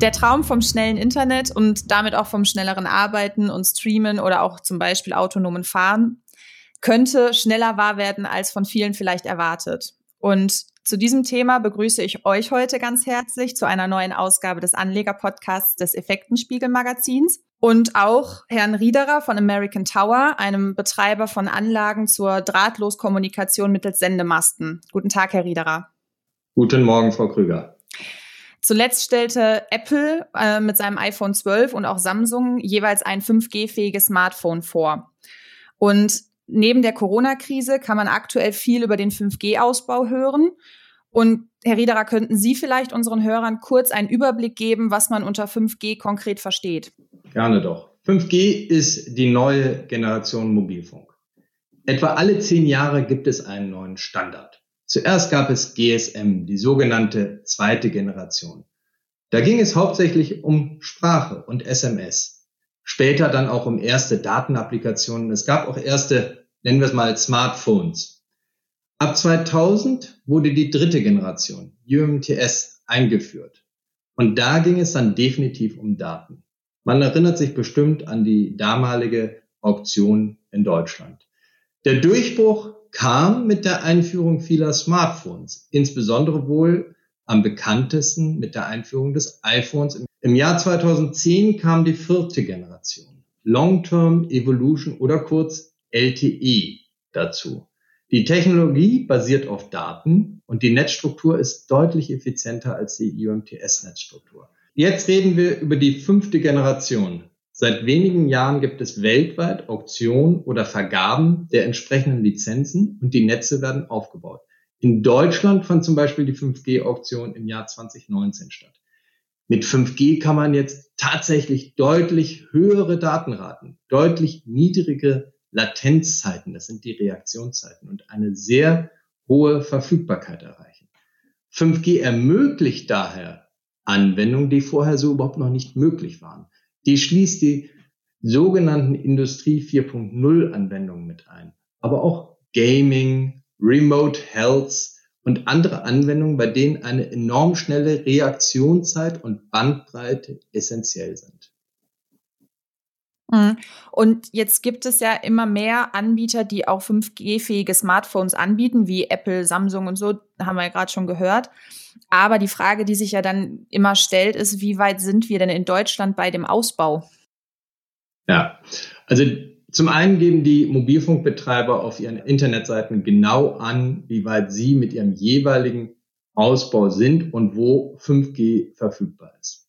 Der Traum vom schnellen Internet und damit auch vom schnelleren Arbeiten und Streamen oder auch zum Beispiel autonomen Fahren könnte schneller wahr werden, als von vielen vielleicht erwartet. Und zu diesem Thema begrüße ich euch heute ganz herzlich zu einer neuen Ausgabe des Anleger-Podcasts des Effektenspiegel-Magazins und auch Herrn Riederer von American Tower, einem Betreiber von Anlagen zur Drahtloskommunikation mittels Sendemasten. Guten Tag, Herr Riederer. Guten Morgen, Frau Krüger. Zuletzt stellte Apple äh, mit seinem iPhone 12 und auch Samsung jeweils ein 5G-fähiges Smartphone vor. Und neben der Corona-Krise kann man aktuell viel über den 5G-Ausbau hören. Und Herr Riederer, könnten Sie vielleicht unseren Hörern kurz einen Überblick geben, was man unter 5G konkret versteht? Gerne doch. 5G ist die neue Generation Mobilfunk. Etwa alle zehn Jahre gibt es einen neuen Standard. Zuerst gab es GSM, die sogenannte zweite Generation. Da ging es hauptsächlich um Sprache und SMS. Später dann auch um erste Datenapplikationen. Es gab auch erste, nennen wir es mal, Smartphones. Ab 2000 wurde die dritte Generation, UMTS, eingeführt. Und da ging es dann definitiv um Daten. Man erinnert sich bestimmt an die damalige Auktion in Deutschland. Der Durchbruch kam mit der Einführung vieler Smartphones, insbesondere wohl am bekanntesten mit der Einführung des iPhones. Im Jahr 2010 kam die vierte Generation, Long-Term Evolution oder kurz LTE dazu. Die Technologie basiert auf Daten und die Netzstruktur ist deutlich effizienter als die UMTS-Netzstruktur. Jetzt reden wir über die fünfte Generation. Seit wenigen Jahren gibt es weltweit Auktionen oder Vergaben der entsprechenden Lizenzen und die Netze werden aufgebaut. In Deutschland fand zum Beispiel die 5G-Auktion im Jahr 2019 statt. Mit 5G kann man jetzt tatsächlich deutlich höhere Datenraten, deutlich niedrige Latenzzeiten, das sind die Reaktionszeiten und eine sehr hohe Verfügbarkeit erreichen. 5G ermöglicht daher Anwendungen, die vorher so überhaupt noch nicht möglich waren. Die schließt die sogenannten Industrie 4.0 Anwendungen mit ein, aber auch Gaming, Remote Health und andere Anwendungen, bei denen eine enorm schnelle Reaktionszeit und Bandbreite essentiell sind. Mhm. Und jetzt gibt es ja immer mehr Anbieter, die auch 5G-fähige Smartphones anbieten, wie Apple, Samsung und so, haben wir ja gerade schon gehört. Aber die Frage, die sich ja dann immer stellt, ist, wie weit sind wir denn in Deutschland bei dem Ausbau? Ja, also zum einen geben die Mobilfunkbetreiber auf ihren Internetseiten genau an, wie weit sie mit ihrem jeweiligen Ausbau sind und wo 5G verfügbar ist.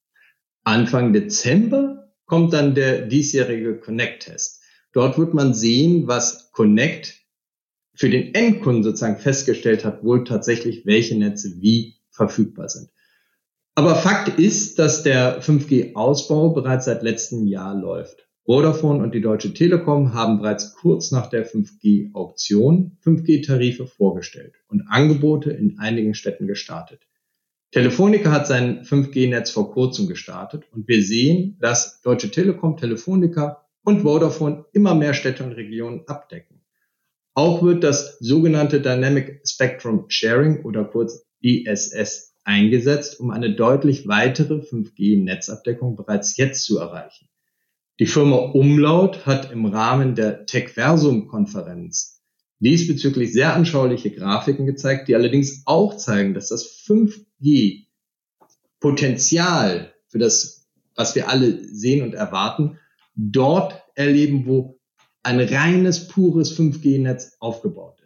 Anfang Dezember kommt dann der diesjährige Connect-Test. Dort wird man sehen, was Connect für den Endkunden sozusagen festgestellt hat, wohl tatsächlich welche Netze wie verfügbar sind. Aber Fakt ist, dass der 5G-Ausbau bereits seit letztem Jahr läuft. Vodafone und die Deutsche Telekom haben bereits kurz nach der 5G-Auktion 5G-Tarife vorgestellt und Angebote in einigen Städten gestartet. Telefonica hat sein 5G-Netz vor kurzem gestartet und wir sehen, dass Deutsche Telekom, Telefonica und Vodafone immer mehr Städte und Regionen abdecken. Auch wird das sogenannte Dynamic Spectrum Sharing oder kurz ISS eingesetzt, um eine deutlich weitere 5G-Netzabdeckung bereits jetzt zu erreichen. Die Firma Umlaut hat im Rahmen der Techversum-Konferenz diesbezüglich sehr anschauliche Grafiken gezeigt, die allerdings auch zeigen, dass das 5G Potenzial für das, was wir alle sehen und erwarten, dort erleben, wo ein reines, pures 5G-Netz aufgebaut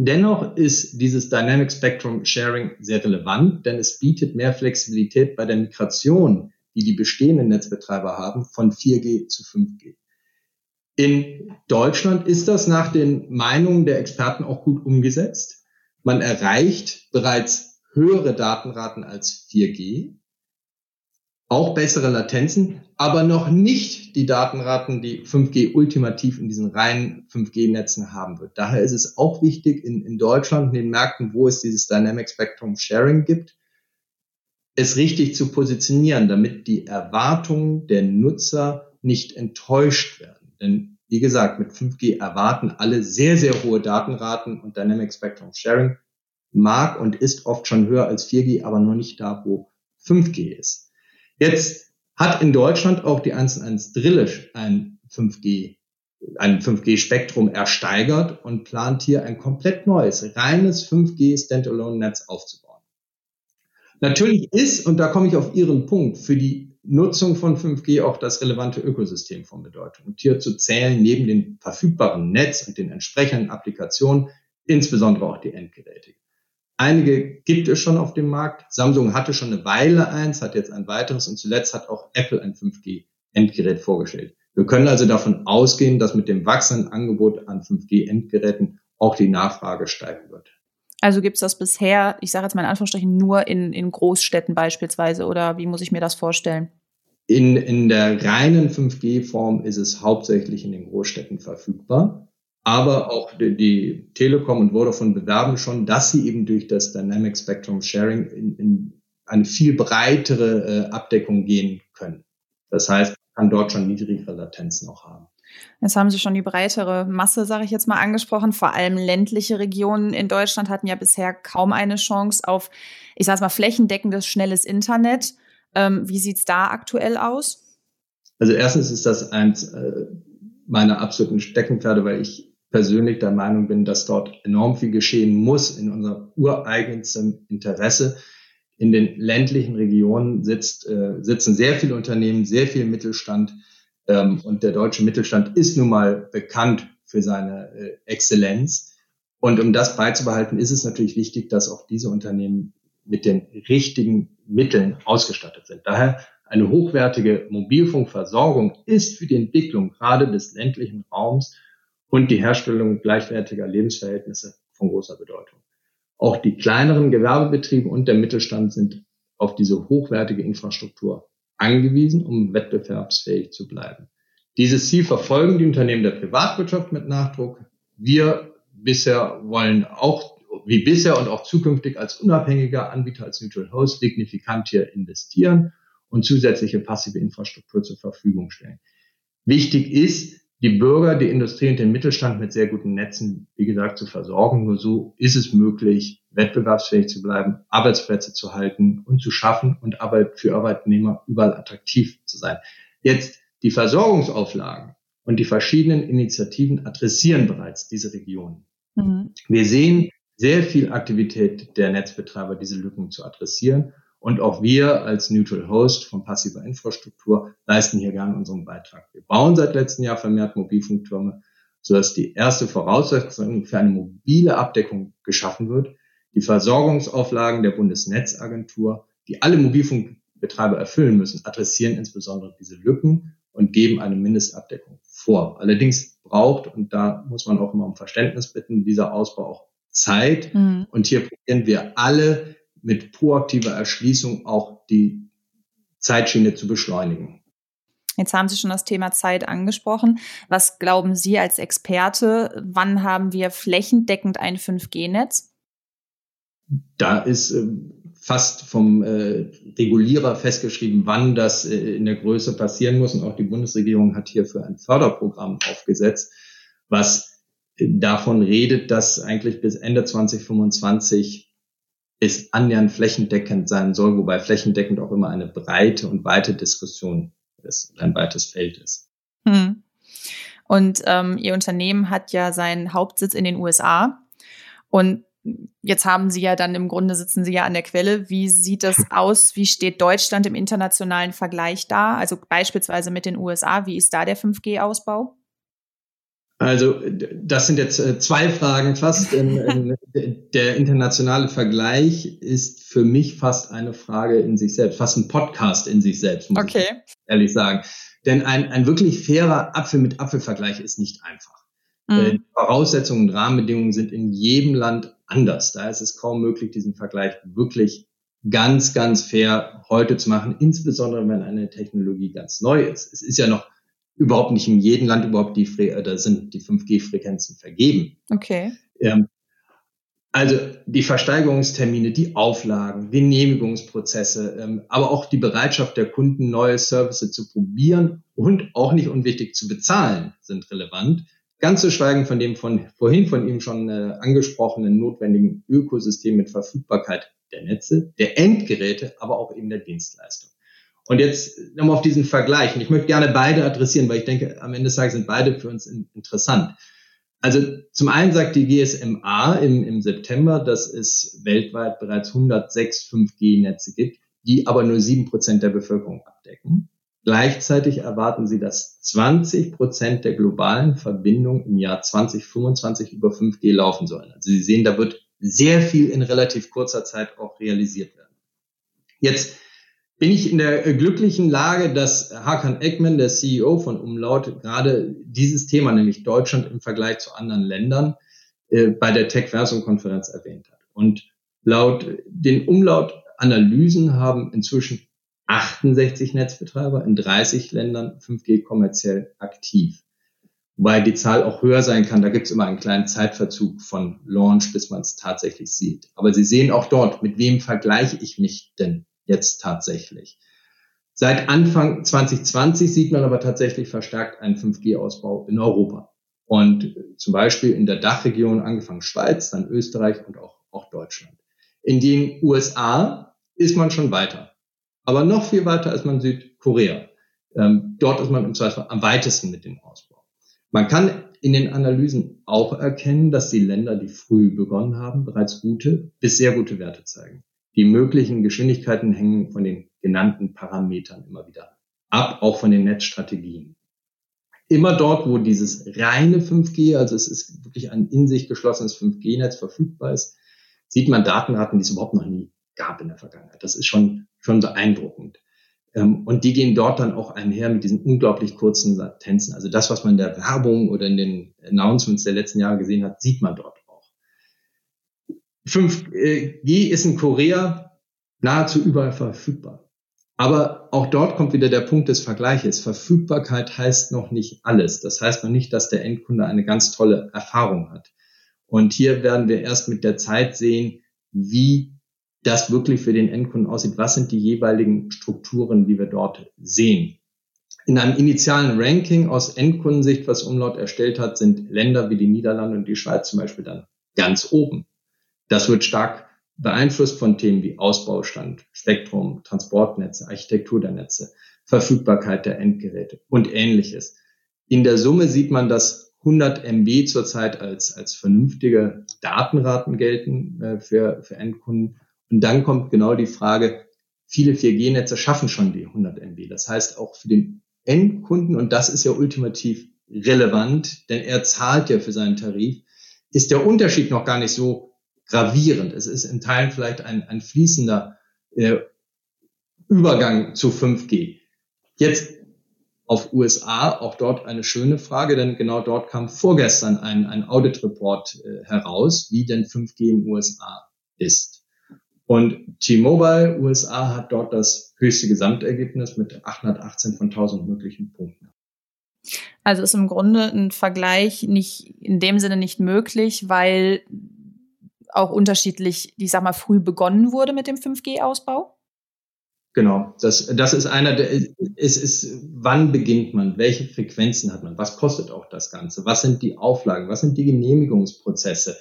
Dennoch ist dieses Dynamic Spectrum Sharing sehr relevant, denn es bietet mehr Flexibilität bei der Migration, die die bestehenden Netzbetreiber haben, von 4G zu 5G. In Deutschland ist das nach den Meinungen der Experten auch gut umgesetzt. Man erreicht bereits höhere Datenraten als 4G auch bessere Latenzen, aber noch nicht die Datenraten, die 5G ultimativ in diesen reinen 5G-Netzen haben wird. Daher ist es auch wichtig in, in Deutschland, in den Märkten, wo es dieses Dynamic Spectrum Sharing gibt, es richtig zu positionieren, damit die Erwartungen der Nutzer nicht enttäuscht werden. Denn wie gesagt, mit 5G erwarten alle sehr, sehr hohe Datenraten und Dynamic Spectrum Sharing mag und ist oft schon höher als 4G, aber noch nicht da, wo 5G ist. Jetzt hat in Deutschland auch die 1&1 Drillisch ein 5G ein 5G-Spektrum ersteigert und plant hier ein komplett neues, reines 5G-Standalone-Netz aufzubauen. Natürlich ist, und da komme ich auf Ihren Punkt, für die Nutzung von 5G auch das relevante Ökosystem von Bedeutung. Und hier zu zählen neben dem verfügbaren Netz und den entsprechenden Applikationen, insbesondere auch die Endgeräte. Einige gibt es schon auf dem Markt. Samsung hatte schon eine Weile eins, hat jetzt ein weiteres und zuletzt hat auch Apple ein 5G-Endgerät vorgestellt. Wir können also davon ausgehen, dass mit dem wachsenden Angebot an 5G-Endgeräten auch die Nachfrage steigen wird. Also gibt es das bisher, ich sage jetzt mal in Anführungsstrichen, nur in, in Großstädten beispielsweise oder wie muss ich mir das vorstellen? In, in der reinen 5G-Form ist es hauptsächlich in den Großstädten verfügbar. Aber auch die, die Telekom und Vodafone bewerben schon, dass sie eben durch das Dynamic Spectrum Sharing in, in eine viel breitere äh, Abdeckung gehen können. Das heißt, kann dort schon niedrigere Latenzen auch haben. Jetzt haben Sie schon die breitere Masse, sage ich jetzt mal, angesprochen. Vor allem ländliche Regionen in Deutschland hatten ja bisher kaum eine Chance auf, ich sage mal, flächendeckendes, schnelles Internet. Ähm, wie sieht's da aktuell aus? Also erstens ist das eins äh, meiner absoluten Steckenpferde, weil ich persönlich der Meinung bin, dass dort enorm viel geschehen muss in unser ureigenstem Interesse in den ländlichen Regionen sitzt, äh, sitzen sehr viele Unternehmen, sehr viel Mittelstand. Ähm, und der deutsche Mittelstand ist nun mal bekannt für seine äh, Exzellenz. Und um das beizubehalten, ist es natürlich wichtig, dass auch diese Unternehmen mit den richtigen Mitteln ausgestattet sind. Daher eine hochwertige Mobilfunkversorgung ist für die Entwicklung gerade des ländlichen Raums und die Herstellung gleichwertiger Lebensverhältnisse von großer Bedeutung. Auch die kleineren Gewerbebetriebe und der Mittelstand sind auf diese hochwertige Infrastruktur angewiesen, um wettbewerbsfähig zu bleiben. Dieses Ziel verfolgen die Unternehmen der Privatwirtschaft mit Nachdruck. Wir bisher wollen auch, wie bisher und auch zukünftig als unabhängiger Anbieter, als Neutral Host, signifikant hier investieren und zusätzliche passive Infrastruktur zur Verfügung stellen. Wichtig ist, die Bürger, die Industrie und den Mittelstand mit sehr guten Netzen, wie gesagt, zu versorgen. Nur so ist es möglich, wettbewerbsfähig zu bleiben, Arbeitsplätze zu halten und zu schaffen und Arbeit für Arbeitnehmer überall attraktiv zu sein. Jetzt die Versorgungsauflagen und die verschiedenen Initiativen adressieren bereits diese Regionen. Mhm. Wir sehen sehr viel Aktivität der Netzbetreiber, diese Lücken zu adressieren. Und auch wir als Neutral Host von passiver Infrastruktur leisten hier gerne unseren Beitrag. Wir bauen seit letztem Jahr vermehrt Mobilfunktürme, sodass die erste Voraussetzung für eine mobile Abdeckung geschaffen wird. Die Versorgungsauflagen der Bundesnetzagentur, die alle Mobilfunkbetreiber erfüllen müssen, adressieren insbesondere diese Lücken und geben eine Mindestabdeckung vor. Allerdings braucht, und da muss man auch immer um Verständnis bitten, dieser Ausbau auch Zeit. Mhm. Und hier probieren wir alle mit proaktiver Erschließung auch die Zeitschiene zu beschleunigen. Jetzt haben Sie schon das Thema Zeit angesprochen. Was glauben Sie als Experte, wann haben wir flächendeckend ein 5G-Netz? Da ist äh, fast vom äh, Regulierer festgeschrieben, wann das äh, in der Größe passieren muss. Und auch die Bundesregierung hat hierfür ein Förderprogramm aufgesetzt, was äh, davon redet, dass eigentlich bis Ende 2025 es annähernd flächendeckend sein soll, wobei flächendeckend auch immer eine breite und weite Diskussion ist, ein weites Feld ist. Hm. Und ähm, Ihr Unternehmen hat ja seinen Hauptsitz in den USA. Und jetzt haben Sie ja dann im Grunde sitzen Sie ja an der Quelle. Wie sieht das aus? Wie steht Deutschland im internationalen Vergleich da? Also beispielsweise mit den USA. Wie ist da der 5G-Ausbau? Also das sind jetzt äh, zwei Fragen fast. Der internationale Vergleich ist für mich fast eine Frage in sich selbst, fast ein Podcast in sich selbst, muss okay. ich ehrlich sagen. Denn ein, ein wirklich fairer Apfel mit Apfelvergleich ist nicht einfach. Mhm. Äh, Voraussetzungen und Rahmenbedingungen sind in jedem Land anders. Da ist es kaum möglich, diesen Vergleich wirklich ganz, ganz fair heute zu machen, insbesondere wenn eine Technologie ganz neu ist. Es ist ja noch überhaupt nicht in jedem Land überhaupt die, da sind die 5G-Frequenzen vergeben. Okay. Ähm, also die Versteigerungstermine, die Auflagen, Genehmigungsprozesse, ähm, aber auch die Bereitschaft der Kunden, neue Services zu probieren und auch nicht unwichtig zu bezahlen, sind relevant. Ganz zu schweigen von dem von vorhin von ihm schon äh, angesprochenen notwendigen Ökosystem mit Verfügbarkeit der Netze, der Endgeräte, aber auch eben der Dienstleistung. Und jetzt nochmal auf diesen Vergleich. Und ich möchte gerne beide adressieren, weil ich denke, am Ende des Tages sind beide für uns interessant. Also zum einen sagt die GSMA im, im September, dass es weltweit bereits 106 5G-Netze gibt, die aber nur sieben Prozent der Bevölkerung abdecken. Gleichzeitig erwarten sie, dass 20 Prozent der globalen Verbindungen im Jahr 2025 über 5G laufen sollen. Also Sie sehen, da wird sehr viel in relativ kurzer Zeit auch realisiert werden. Jetzt bin ich in der glücklichen Lage, dass Hakan Ekman, der CEO von Umlaut, gerade dieses Thema, nämlich Deutschland im Vergleich zu anderen Ländern, äh, bei der Tech-Versum-Konferenz erwähnt hat. Und laut den Umlaut-Analysen haben inzwischen 68 Netzbetreiber in 30 Ländern 5G kommerziell aktiv. Wobei die Zahl auch höher sein kann, da gibt es immer einen kleinen Zeitverzug von Launch, bis man es tatsächlich sieht. Aber Sie sehen auch dort, mit wem vergleiche ich mich denn jetzt tatsächlich? Seit Anfang 2020 sieht man aber tatsächlich verstärkt einen 5G-Ausbau in Europa. Und zum Beispiel in der Dachregion angefangen Schweiz, dann Österreich und auch, auch Deutschland. In den USA ist man schon weiter aber noch viel weiter ist man Südkorea. Ähm, dort ist man im Zweifel am weitesten mit dem Ausbau. Man kann in den Analysen auch erkennen, dass die Länder, die früh begonnen haben, bereits gute bis sehr gute Werte zeigen. Die möglichen Geschwindigkeiten hängen von den genannten Parametern immer wieder ab, auch von den Netzstrategien. Immer dort, wo dieses reine 5G, also es ist wirklich ein in sich geschlossenes 5G-Netz verfügbar ist, sieht man Datenraten, die es überhaupt noch nie gab in der Vergangenheit. Das ist schon schon beeindruckend. Ähm, und die gehen dort dann auch einher mit diesen unglaublich kurzen Latenzen. Also das, was man in der Werbung oder in den Announcements der letzten Jahre gesehen hat, sieht man dort auch. 5G ist in Korea nahezu überall verfügbar. Aber auch dort kommt wieder der Punkt des Vergleiches. Verfügbarkeit heißt noch nicht alles. Das heißt noch nicht, dass der Endkunde eine ganz tolle Erfahrung hat. Und hier werden wir erst mit der Zeit sehen, wie das wirklich für den Endkunden aussieht. Was sind die jeweiligen Strukturen, die wir dort sehen? In einem initialen Ranking aus Endkundensicht, was Umlaut erstellt hat, sind Länder wie die Niederlande und die Schweiz zum Beispiel dann ganz oben. Das wird stark beeinflusst von Themen wie Ausbaustand, Spektrum, Transportnetze, Architektur der Netze, Verfügbarkeit der Endgeräte und ähnliches. In der Summe sieht man, dass 100 MB zurzeit als, als vernünftige Datenraten gelten äh, für, für Endkunden und dann kommt genau die Frage, viele 4G-Netze schaffen schon die 100 MB. Das heißt auch für den Endkunden, und das ist ja ultimativ relevant, denn er zahlt ja für seinen Tarif, ist der Unterschied noch gar nicht so gravierend. Es ist in Teilen vielleicht ein, ein fließender äh, Übergang zu 5G. Jetzt auf USA, auch dort eine schöne Frage, denn genau dort kam vorgestern ein, ein Audit-Report äh, heraus, wie denn 5G in USA ist. Und T-Mobile USA hat dort das höchste Gesamtergebnis mit 818 von 1000 möglichen Punkten. Also ist im Grunde ein Vergleich nicht in dem Sinne nicht möglich, weil auch unterschiedlich, ich sag mal, früh begonnen wurde mit dem 5G-Ausbau? Genau, das, das ist einer der, es ist, wann beginnt man, welche Frequenzen hat man, was kostet auch das Ganze, was sind die Auflagen, was sind die Genehmigungsprozesse,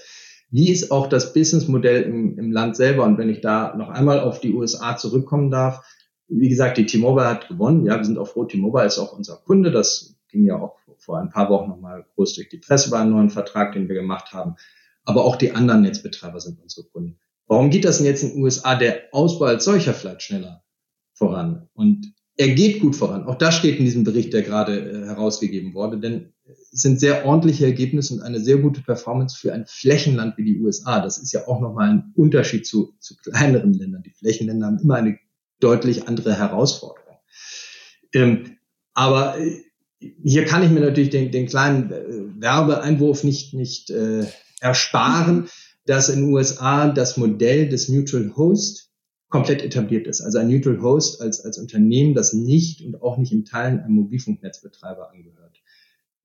wie ist auch das Businessmodell im, im Land selber? Und wenn ich da noch einmal auf die USA zurückkommen darf, wie gesagt, die T-Mobile hat gewonnen. Ja, wir sind auch froh. T-Mobile ist auch unser Kunde. Das ging ja auch vor ein paar Wochen nochmal groß durch die Presse bei einem neuen Vertrag, den wir gemacht haben. Aber auch die anderen Netzbetreiber sind unsere Kunden. Warum geht das denn jetzt in den USA der Ausbau als solcher vielleicht schneller voran? Und er geht gut voran. Auch das steht in diesem Bericht, der gerade äh, herausgegeben wurde, denn es sind sehr ordentliche Ergebnisse und eine sehr gute Performance für ein Flächenland wie die USA. Das ist ja auch nochmal ein Unterschied zu, zu kleineren Ländern. Die Flächenländer haben immer eine deutlich andere Herausforderung. Ähm, aber äh, hier kann ich mir natürlich den, den kleinen äh, Werbeeinwurf nicht, nicht äh, ersparen, dass in den USA das Modell des Neutral Host komplett etabliert ist. Also ein Neutral Host als, als Unternehmen, das nicht und auch nicht in Teilen einem Mobilfunknetzbetreiber angehört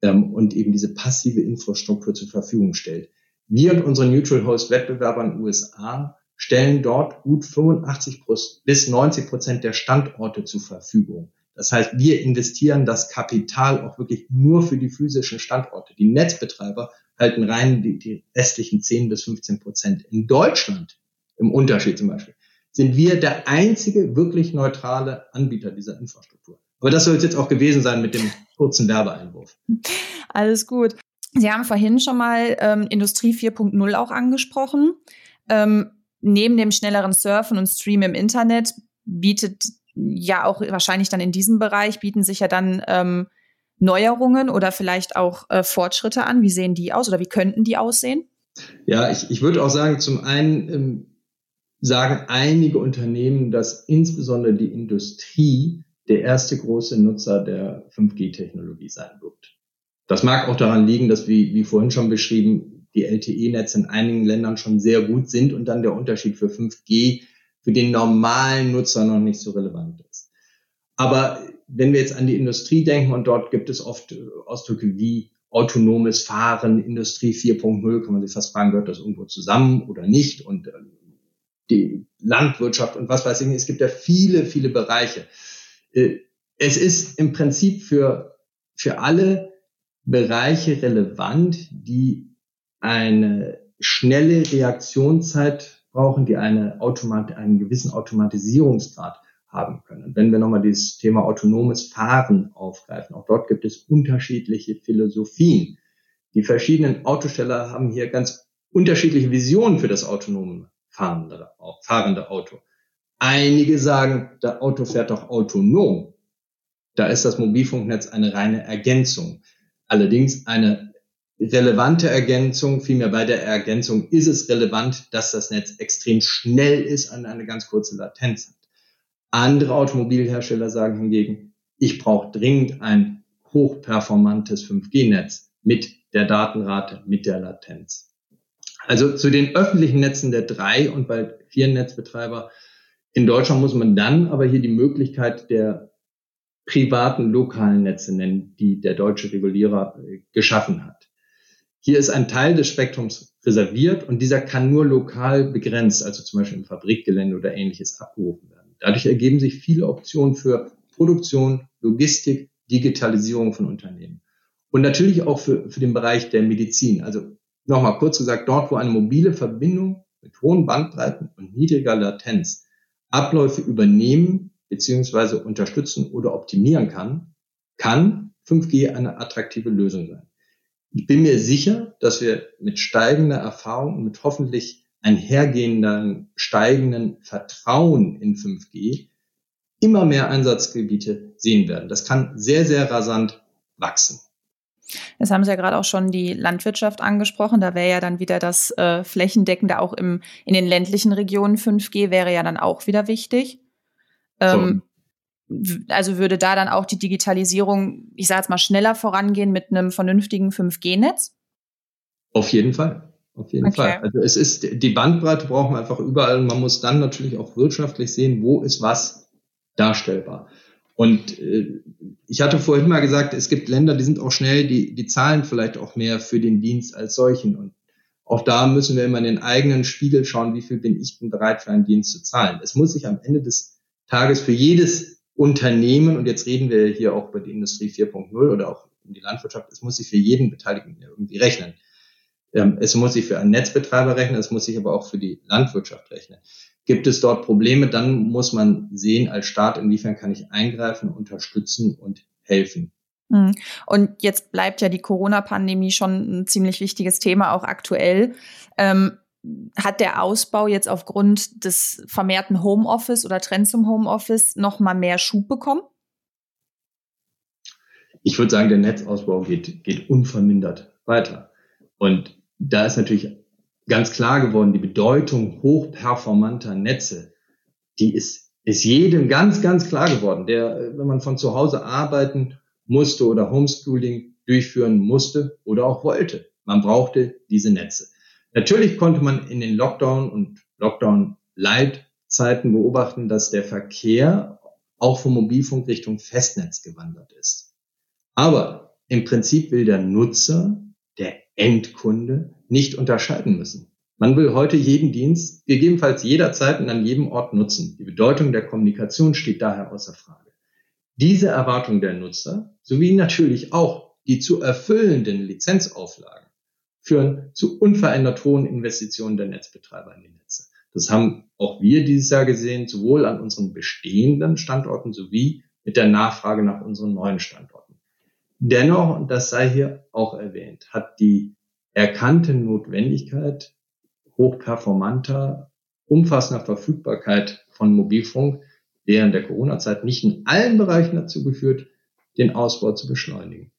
ähm, und eben diese passive Infrastruktur zur Verfügung stellt. Wir und unsere Neutral Host Wettbewerber in den USA stellen dort gut 85 bis 90 Prozent der Standorte zur Verfügung. Das heißt, wir investieren das Kapital auch wirklich nur für die physischen Standorte. Die Netzbetreiber halten rein die, die restlichen 10 bis 15 Prozent. In Deutschland, im Unterschied zum Beispiel, sind wir der einzige wirklich neutrale Anbieter dieser Infrastruktur. Aber das soll es jetzt auch gewesen sein mit dem kurzen Werbeeinwurf. Alles gut. Sie haben vorhin schon mal ähm, Industrie 4.0 auch angesprochen. Ähm, neben dem schnelleren Surfen und Stream im Internet bietet ja auch wahrscheinlich dann in diesem Bereich bieten sich ja dann ähm, Neuerungen oder vielleicht auch äh, Fortschritte an. Wie sehen die aus oder wie könnten die aussehen? Ja, ich, ich würde auch sagen, zum einen ähm, sagen einige Unternehmen, dass insbesondere die Industrie der erste große Nutzer der 5G-Technologie sein wird. Das mag auch daran liegen, dass, wie, wie vorhin schon beschrieben, die LTE-Netze in einigen Ländern schon sehr gut sind und dann der Unterschied für 5G für den normalen Nutzer noch nicht so relevant ist. Aber wenn wir jetzt an die Industrie denken und dort gibt es oft Ausdrücke wie autonomes Fahren, Industrie 4.0, kann man sich fast fragen, gehört das irgendwo zusammen oder nicht? Und äh, die Landwirtschaft und was weiß ich, es gibt ja viele, viele Bereiche. Äh, es ist im Prinzip für, für alle Bereiche relevant, die eine schnelle Reaktionszeit brauchen, die eine Automat einen gewissen Automatisierungsgrad haben können. Wenn wir nochmal dieses Thema autonomes Fahren aufgreifen, auch dort gibt es unterschiedliche Philosophien. Die verschiedenen Autosteller haben hier ganz unterschiedliche Visionen für das autonome fahrende, fahrende Auto. Einige sagen, der Auto fährt doch autonom. Da ist das Mobilfunknetz eine reine Ergänzung. Allerdings eine relevante Ergänzung, vielmehr bei der Ergänzung ist es relevant, dass das Netz extrem schnell ist und eine ganz kurze Latenz hat. Andere Automobilhersteller sagen hingegen, ich brauche dringend ein hochperformantes 5G-Netz mit der Datenrate, mit der Latenz. Also zu den öffentlichen Netzen der drei und bald vier Netzbetreiber in Deutschland muss man dann aber hier die Möglichkeit der privaten lokalen Netze nennen, die der deutsche Regulierer äh, geschaffen hat. Hier ist ein Teil des Spektrums reserviert und dieser kann nur lokal begrenzt, also zum Beispiel im Fabrikgelände oder ähnliches, abgerufen werden. Dadurch ergeben sich viele Optionen für Produktion, Logistik, Digitalisierung von Unternehmen. Und natürlich auch für, für den Bereich der Medizin. Also nochmal kurz gesagt, dort, wo eine mobile Verbindung mit hohen Bandbreiten und niedriger Latenz Abläufe übernehmen beziehungsweise unterstützen oder optimieren kann, kann 5G eine attraktive Lösung sein. Ich bin mir sicher, dass wir mit steigender Erfahrung und mit hoffentlich einhergehenden steigenden Vertrauen in 5G immer mehr Einsatzgebiete sehen werden. Das kann sehr, sehr rasant wachsen. Jetzt haben Sie ja gerade auch schon die Landwirtschaft angesprochen. Da wäre ja dann wieder das äh, flächendeckende auch im, in den ländlichen Regionen 5G wäre ja dann auch wieder wichtig. Ähm, so. Also würde da dann auch die Digitalisierung, ich sage jetzt mal, schneller vorangehen mit einem vernünftigen 5G-Netz? Auf jeden Fall. Auf jeden okay. Fall. Also es ist, die Bandbreite braucht man einfach überall und man muss dann natürlich auch wirtschaftlich sehen, wo ist was darstellbar. Und äh, ich hatte vorhin mal gesagt, es gibt Länder, die sind auch schnell, die, die zahlen vielleicht auch mehr für den Dienst als solchen. Und auch da müssen wir immer in den eigenen Spiegel schauen, wie viel bin ich denn bereit für einen Dienst zu zahlen. Es muss sich am Ende des Tages für jedes Unternehmen, und jetzt reden wir hier auch über die Industrie 4.0 oder auch um die Landwirtschaft, es muss sich für jeden Beteiligten irgendwie rechnen. Ähm, es muss sich für einen Netzbetreiber rechnen, es muss sich aber auch für die Landwirtschaft rechnen. Gibt es dort Probleme, dann muss man sehen als Staat, inwiefern kann ich eingreifen, unterstützen und helfen. Hm. Und jetzt bleibt ja die Corona-Pandemie schon ein ziemlich wichtiges Thema, auch aktuell. Ähm, hat der Ausbau jetzt aufgrund des vermehrten Homeoffice oder Trend zum Homeoffice noch mal mehr Schub bekommen? Ich würde sagen, der Netzausbau geht, geht unvermindert weiter. Und da ist natürlich ganz klar geworden, die Bedeutung hochperformanter Netze, die ist, ist jedem ganz, ganz klar geworden, der, wenn man von zu Hause arbeiten musste oder Homeschooling durchführen musste oder auch wollte. Man brauchte diese Netze. Natürlich konnte man in den Lockdown und Lockdown-Leitzeiten beobachten, dass der Verkehr auch vom Mobilfunk Richtung Festnetz gewandert ist. Aber im Prinzip will der Nutzer, Endkunde, nicht unterscheiden müssen. Man will heute jeden Dienst gegebenenfalls jederzeit und an jedem Ort nutzen. Die Bedeutung der Kommunikation steht daher außer Frage. Diese Erwartung der Nutzer sowie natürlich auch die zu erfüllenden Lizenzauflagen führen zu unverändert hohen Investitionen der Netzbetreiber in die Netze. Das haben auch wir dieses Jahr gesehen, sowohl an unseren bestehenden Standorten sowie mit der Nachfrage nach unseren neuen Standorten. Dennoch, und das sei hier auch erwähnt, hat die erkannte Notwendigkeit hochperformanter, umfassender Verfügbarkeit von Mobilfunk während der Corona-Zeit nicht in allen Bereichen dazu geführt, den Ausbau zu beschleunigen.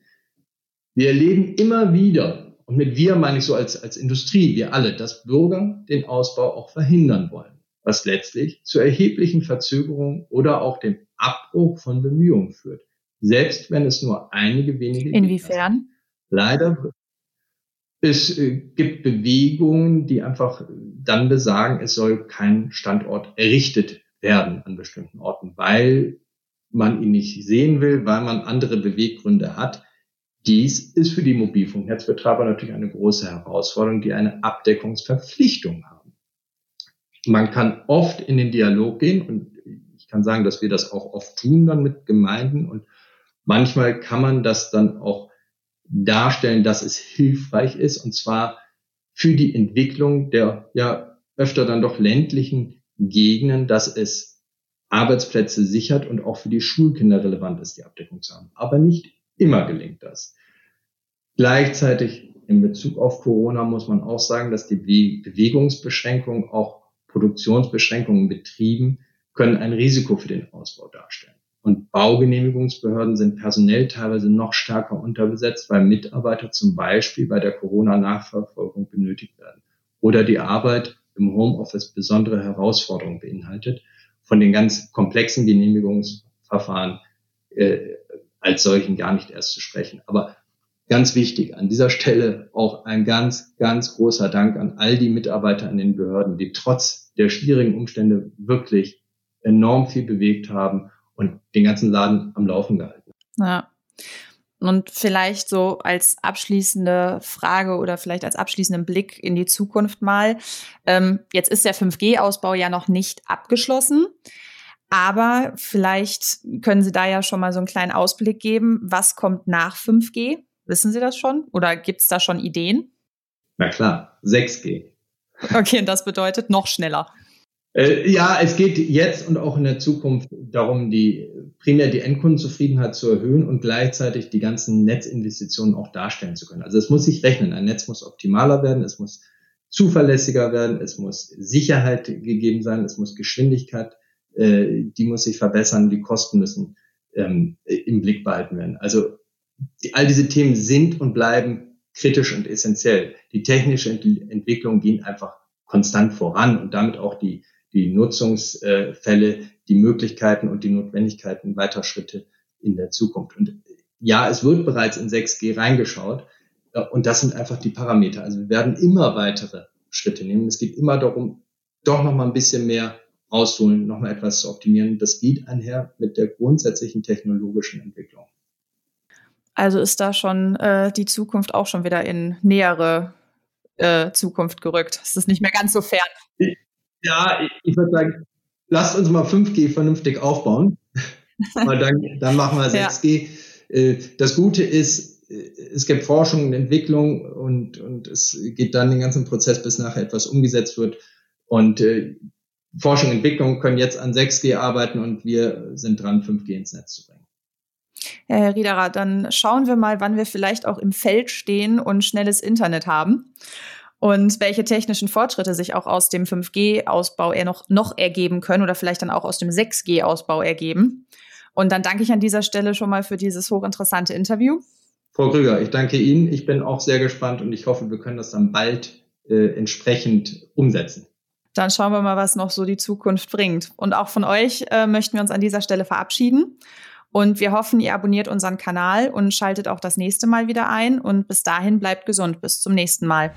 Wir erleben immer wieder, und mit wir meine ich so als, als Industrie, wir alle, dass Bürger den Ausbau auch verhindern wollen, was letztlich zu erheblichen Verzögerungen oder auch dem Abbruch von Bemühungen führt, selbst wenn es nur einige wenige Inwiefern? Leider es äh, gibt Bewegungen, die einfach dann besagen, es soll kein Standort errichtet werden an bestimmten Orten, weil man ihn nicht sehen will, weil man andere Beweggründe hat. Dies ist für die Mobilfunknetzbetreiber natürlich eine große Herausforderung, die eine Abdeckungsverpflichtung haben. Man kann oft in den Dialog gehen und ich kann sagen, dass wir das auch oft tun dann mit Gemeinden und manchmal kann man das dann auch darstellen, dass es hilfreich ist und zwar für die Entwicklung der ja öfter dann doch ländlichen Gegenden, dass es Arbeitsplätze sichert und auch für die Schulkinder relevant ist, die Abdeckung zu haben. Aber nicht immer gelingt das. Gleichzeitig in Bezug auf Corona muss man auch sagen, dass die Bewegungsbeschränkungen, auch Produktionsbeschränkungen in Betrieben, können ein Risiko für den Ausbau darstellen. Und Baugenehmigungsbehörden sind personell teilweise noch stärker unterbesetzt, weil Mitarbeiter zum Beispiel bei der Corona-Nachverfolgung benötigt werden. Oder die Arbeit im Homeoffice besondere Herausforderungen beinhaltet, von den ganz komplexen Genehmigungsverfahren äh, als solchen gar nicht erst zu sprechen. Aber ganz wichtig, an dieser Stelle auch ein ganz, ganz großer Dank an all die Mitarbeiter in den Behörden, die trotz der schwierigen Umstände wirklich enorm viel bewegt haben und den ganzen Laden am Laufen gehalten. Ja. Und vielleicht so als abschließende Frage oder vielleicht als abschließenden Blick in die Zukunft mal. Ähm, jetzt ist der 5G-Ausbau ja noch nicht abgeschlossen. Aber vielleicht können Sie da ja schon mal so einen kleinen Ausblick geben. Was kommt nach 5G? Wissen Sie das schon? Oder gibt es da schon Ideen? Na klar, 6G. Okay, und das bedeutet noch schneller. Äh, ja, es geht jetzt und auch in der Zukunft darum, die primär die Endkundenzufriedenheit zu erhöhen und gleichzeitig die ganzen Netzinvestitionen auch darstellen zu können. Also es muss sich rechnen. Ein Netz muss optimaler werden, es muss zuverlässiger werden, es muss Sicherheit gegeben sein, es muss Geschwindigkeit, äh, die muss sich verbessern, die Kosten müssen ähm, im Blick behalten werden. Also die, all diese Themen sind und bleiben kritisch und essentiell. Die technische Entwicklung ging einfach konstant voran und damit auch die die Nutzungsfälle, die Möglichkeiten und die Notwendigkeiten weiter Schritte in der Zukunft. Und ja, es wird bereits in 6G reingeschaut. Äh, und das sind einfach die Parameter. Also wir werden immer weitere Schritte nehmen. Es geht immer darum, doch noch mal ein bisschen mehr rausholen, noch mal etwas zu optimieren. Das geht einher mit der grundsätzlichen technologischen Entwicklung. Also ist da schon äh, die Zukunft auch schon wieder in nähere äh, Zukunft gerückt. Es ist nicht mehr ganz so fern. Ja, ich würde sagen, lasst uns mal 5G vernünftig aufbauen. Weil dann, dann machen wir 6G. Ja. Äh, das Gute ist, äh, es gibt Forschung und Entwicklung und, und es geht dann den ganzen Prozess, bis nachher etwas umgesetzt wird. Und äh, Forschung und Entwicklung können jetzt an 6G arbeiten und wir sind dran, 5G ins Netz zu bringen. Ja, Herr Riederer, dann schauen wir mal, wann wir vielleicht auch im Feld stehen und schnelles Internet haben und welche technischen Fortschritte sich auch aus dem 5G-Ausbau eher noch, noch ergeben können oder vielleicht dann auch aus dem 6G-Ausbau ergeben. Und dann danke ich an dieser Stelle schon mal für dieses hochinteressante Interview. Frau Krüger, ich danke Ihnen. Ich bin auch sehr gespannt und ich hoffe, wir können das dann bald äh, entsprechend umsetzen. Dann schauen wir mal, was noch so die Zukunft bringt. Und auch von euch äh, möchten wir uns an dieser Stelle verabschieden. Und wir hoffen, ihr abonniert unseren Kanal und schaltet auch das nächste Mal wieder ein. Und bis dahin bleibt gesund. Bis zum nächsten Mal.